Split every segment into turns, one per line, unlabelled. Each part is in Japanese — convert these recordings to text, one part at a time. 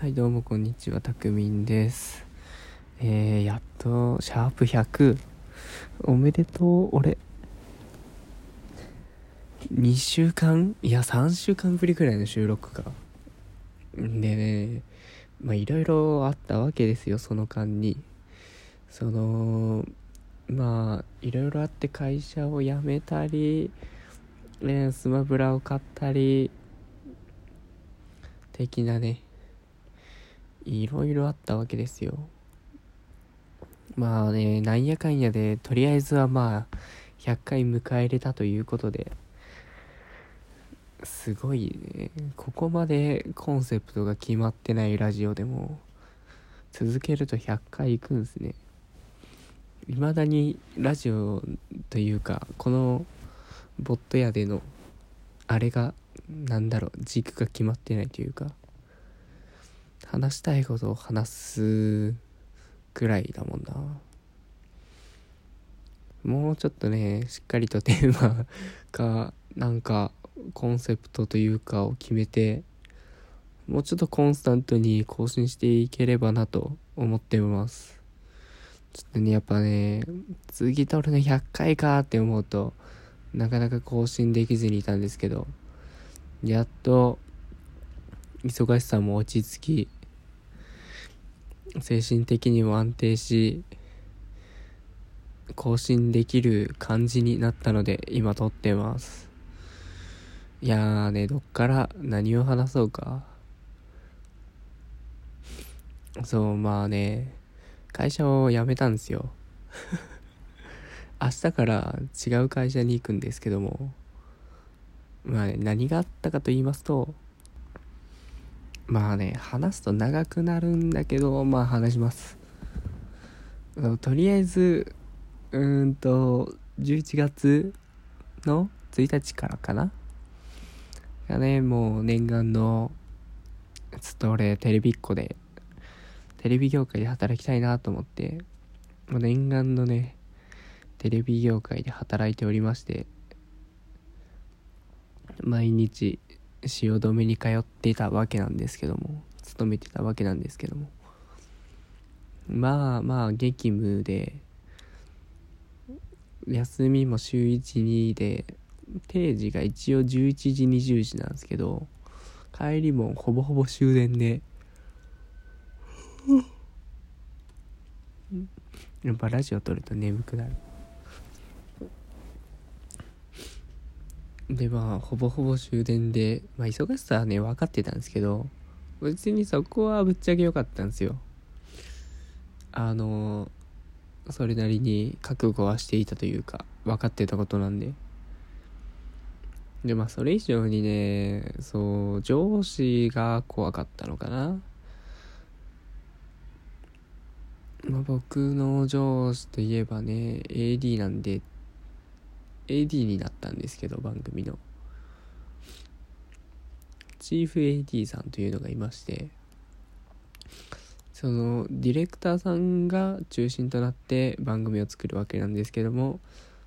はい、どうもこんにちは、たくみんです。えー、やっと、シャープ100。おめでとう、俺。2週間？いや、3週間ぶりくらいの収録か。でね、まあ、いろいろあったわけですよ、その間に。その、まあ、いろいろあって会社を辞めたり、ね、スマブラを買ったり、的なね、いろいろあったわけですよ。まあね、なんやかんやで、とりあえずはまあ、100回迎えれたということで、すごいね、ここまでコンセプトが決まってないラジオでも、続けると100回行くんですね。未だにラジオというか、このボット屋での、あれが、なんだろう、軸が決まってないというか、話したいことを話すくらいだもんな。もうちょっとね、しっかりとテーマか、なんか、コンセプトというかを決めて、もうちょっとコンスタントに更新していければなと思っています。ちょっとね、やっぱね、次撮るの100回かって思うと、なかなか更新できずにいたんですけど、やっと、忙しさも落ち着き、精神的にも安定し、更新できる感じになったので、今撮ってます。いやーね、どっから何を話そうか。そう、まあね、会社を辞めたんですよ。明日から違う会社に行くんですけども、まあね、何があったかと言いますと、まあね、話すと長くなるんだけど、まあ話します。とりあえず、うーんと、11月の1日からかながね、もう念願の、ちょっと俺テレビっ子で、テレビ業界で働きたいなと思って、もう念願のね、テレビ業界で働いておりまして、毎日汐留に通っていたわけなんですけども勤めてたわけなんですけども。まあまあ激務で休みも週12で定時が一応11時20時なんですけど帰りもほぼほぼ終電で。やっぱラジオ撮ると眠くなるでまあほぼほぼ終電でまあ忙しさはね分かってたんですけど別にそこはぶっちゃけ良かったんですよ。あのそれなりに覚悟はしていたというか分かってたことなんで。でまあそれ以上にねそう上司が怖かったのかな。まあ僕の上司といえばね AD なんで AD になったんですけど番組の。チーフ AD さんというのがいましてそのディレクターさんが中心となって番組を作るわけなんですけども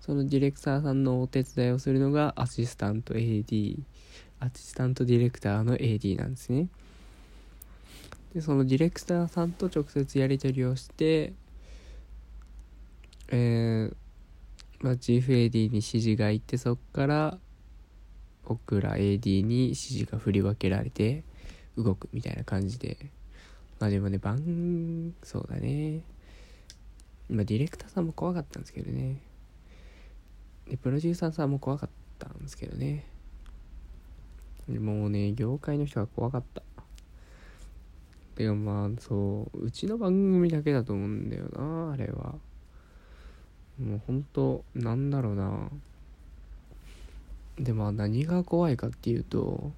そのディレクターさんのお手伝いをするのがアシスタント AD アシスタントディレクターの AD なんですね。でそのディレクターさんと直接やり取りをしてえーまあ、チーフ AD に指示がいってそっから僕ら AD に指示が振り分けられて動くみたいな感じで。まあでもね番そうだね。まあディレクターさんも怖かったんですけどね。でプロデューサーさんも怖かったんですけどね。もうね業界の人が怖かった。てかまあそううちの番組だけだと思うんだよなあれは。もうほんとなんだろうな。でまあ何が怖いかっていうと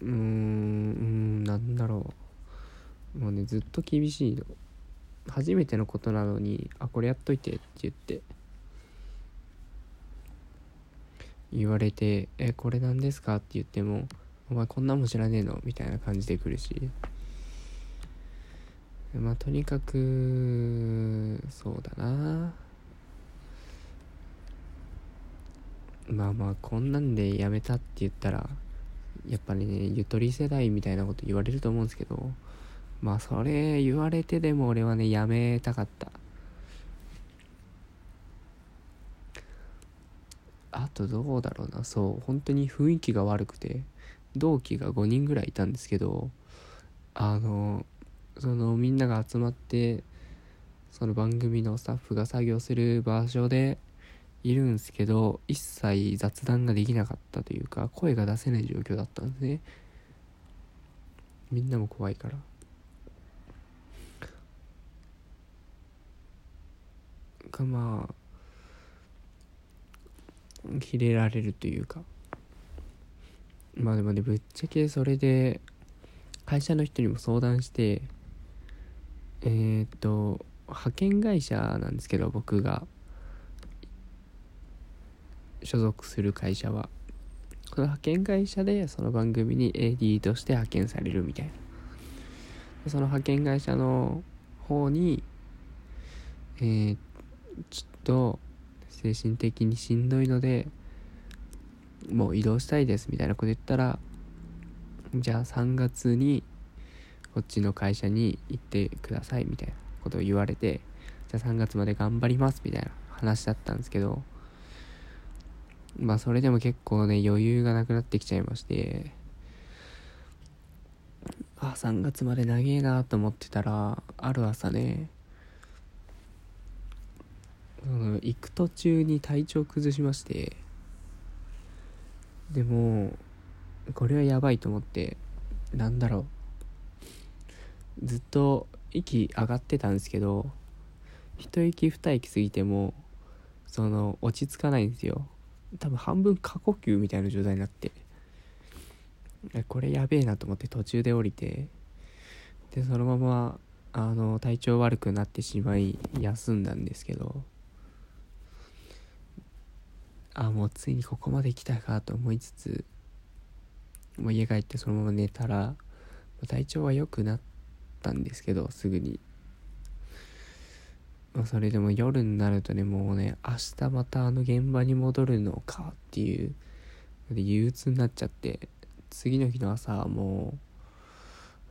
うーんうんなんだろう。もうねずっと厳しいの。初めてのことなのに「あこれやっといて」って言って。言われて「えこれなんですか?」って言っても「お前こんなもん知らねえの?」みたいな感じで来るし。まあとにかくそうだな。まあまあこんなんでやめたって言ったらやっぱりねゆとり世代みたいなこと言われると思うんですけどまあそれ言われてでも俺はねやめたかった。あとどうだろうな。そう本当に雰囲気が悪くて同期が5人ぐらいいたんですけどあのそのみんなが集まってその番組のスタッフが作業する場所でいるんすけど一切雑談ができなかったというか声が出せない状況だったんですね。みんなも怖いから。がまあキレられるというか。まあでもねぶっちゃけそれで会社の人にも相談してえー、っと派遣会社なんですけど僕が。所属する会社はこの派遣会社でその番組に AD として派遣されるみたいな。その派遣会社の方にえー、ちょっと精神的にしんどいのでもう移動したいですみたいなこと言ったらじゃあ3月にこっちの会社に行ってくださいみたいなことを言われてじゃあ3月まで頑張りますみたいな話だったんですけどまあそれでも結構ね余裕がなくなってきちゃいまして。あ3月まで長えなと思ってたらある朝ね行く途中に体調崩しまして。でもこれはやばいと思ってなんだろう。ずっと息上がってたんですけど一息二息過ぎてもその落ち着かないんですよ。多分半分過呼吸みたいな状態になってこれやべえなと思って途中で降りてでそのままあの体調悪くなってしまい休んだんですけどあもうついにここまで来たかと思いつつもう家帰ってそのまま寝たら体調は良くなったんですけどすぐに、まあ、それでも夜になるとねもうね明日またあの現場に戻るのかっていうで憂鬱になっちゃって次の日の朝はも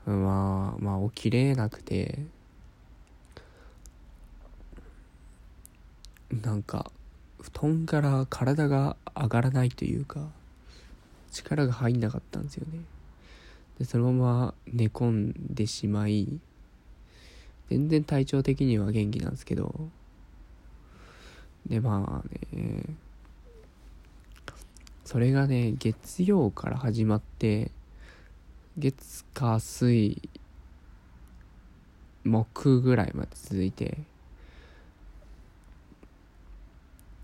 うまあまあ起きれなくてなんか布団から体が上がらないというか力が入んなかったんですよね。でそのまま寝込んでしまい全然体調的には元気なんですけど。でまあね。それがね月曜から始まって月火水木ぐらいまで続いて。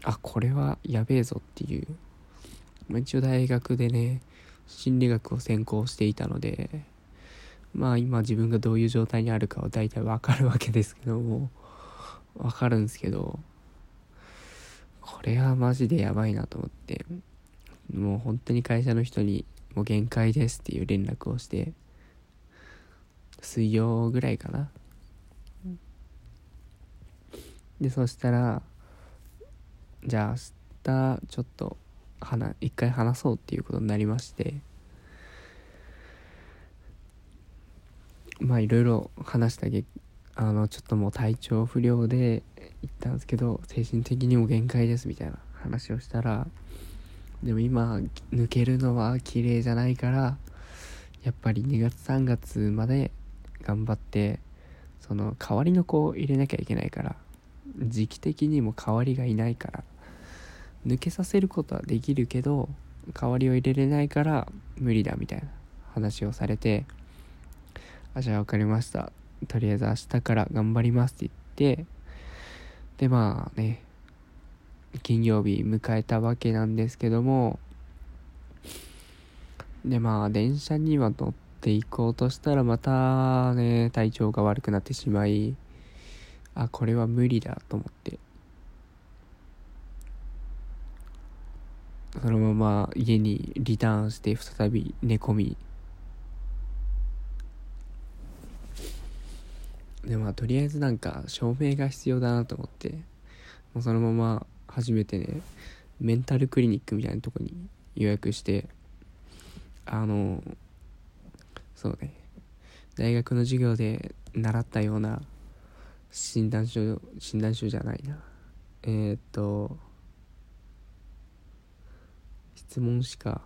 あこれはやべえぞっていう、一応大学でね心理学を専攻していたので。まあ今自分がどういう状態にあるかは大体わかるわけですけどもわかるんですけどこれはマジでやばいなと思ってもう本当に会社の人にもう限界ですっていう連絡をして水曜ぐらいかな。でそしたらじゃあ明日ちょっと一回話そうっていうことになりましてまあいろいろ話したげあのちょっともう体調不良で行ったんですけど精神的にも限界ですみたいな話をしたらでも今抜けるのは綺麗じゃないからやっぱり2月3月まで頑張ってその代わりの子を入れなきゃいけないから時期的にも代わりがいないから抜けさせることはできるけど代わりを入れれないから無理だみたいな話をされてあじゃあ分かりました。とりあえず明日から頑張りますって言ってでまあね金曜日迎えたわけなんですけどもでまあ電車には乗っていこうとしたらまたね体調が悪くなってしまいあこれは無理だと思って。そのまま家にリターンして再び寝込みでまあとりあえずなんか証明が必要だなと思ってもうそのまま初めてねメンタルクリニックみたいなとこに予約してあのそうね大学の授業で習ったような診断書診断書じゃないな。えー、っと質問しか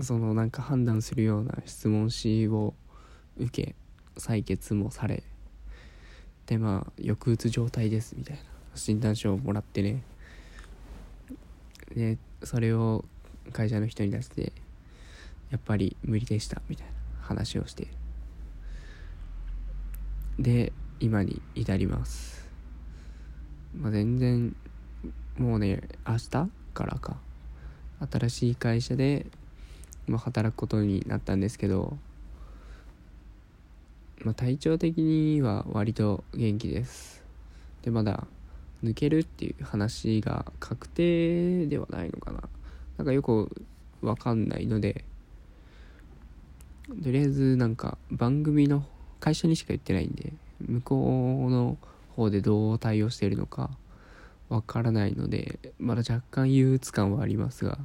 そのなんか判断するような質問紙を受け採血もされでまあ抑うつ状態ですみたいな診断書をもらってね。でそれを会社の人に出してやっぱり無理でしたみたいな話をして。で今に至ります。まあ全然もうね明日からか。新しい会社でまあ、働くことになったんですけど、まあ、体調的には割と元気です。でまだ抜けるっていう話が確定ではないのかな。なんかよくわかんないのでとりあえずなんか番組の会社にしか言ってないんで向こうの方でどう対応しているのかわからないのでまだ若干憂鬱感はありますが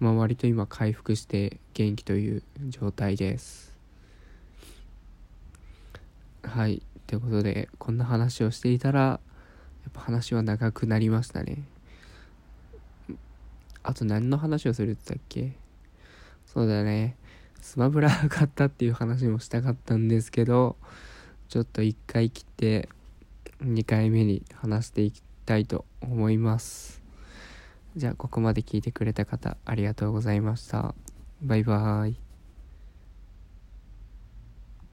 まあ、割と今回復して元気という状態です。はい。ということでこんな話をしていたらやっぱ話は長くなりましたね。あと何の話をするって言ったっけ？そうだね。スマブラ買ったっていう話もしたかったんですけどちょっと1回切って2回目に話していきたいと思います。じゃあここまで聞いてくれた方ありがとうございました。バイバーイ。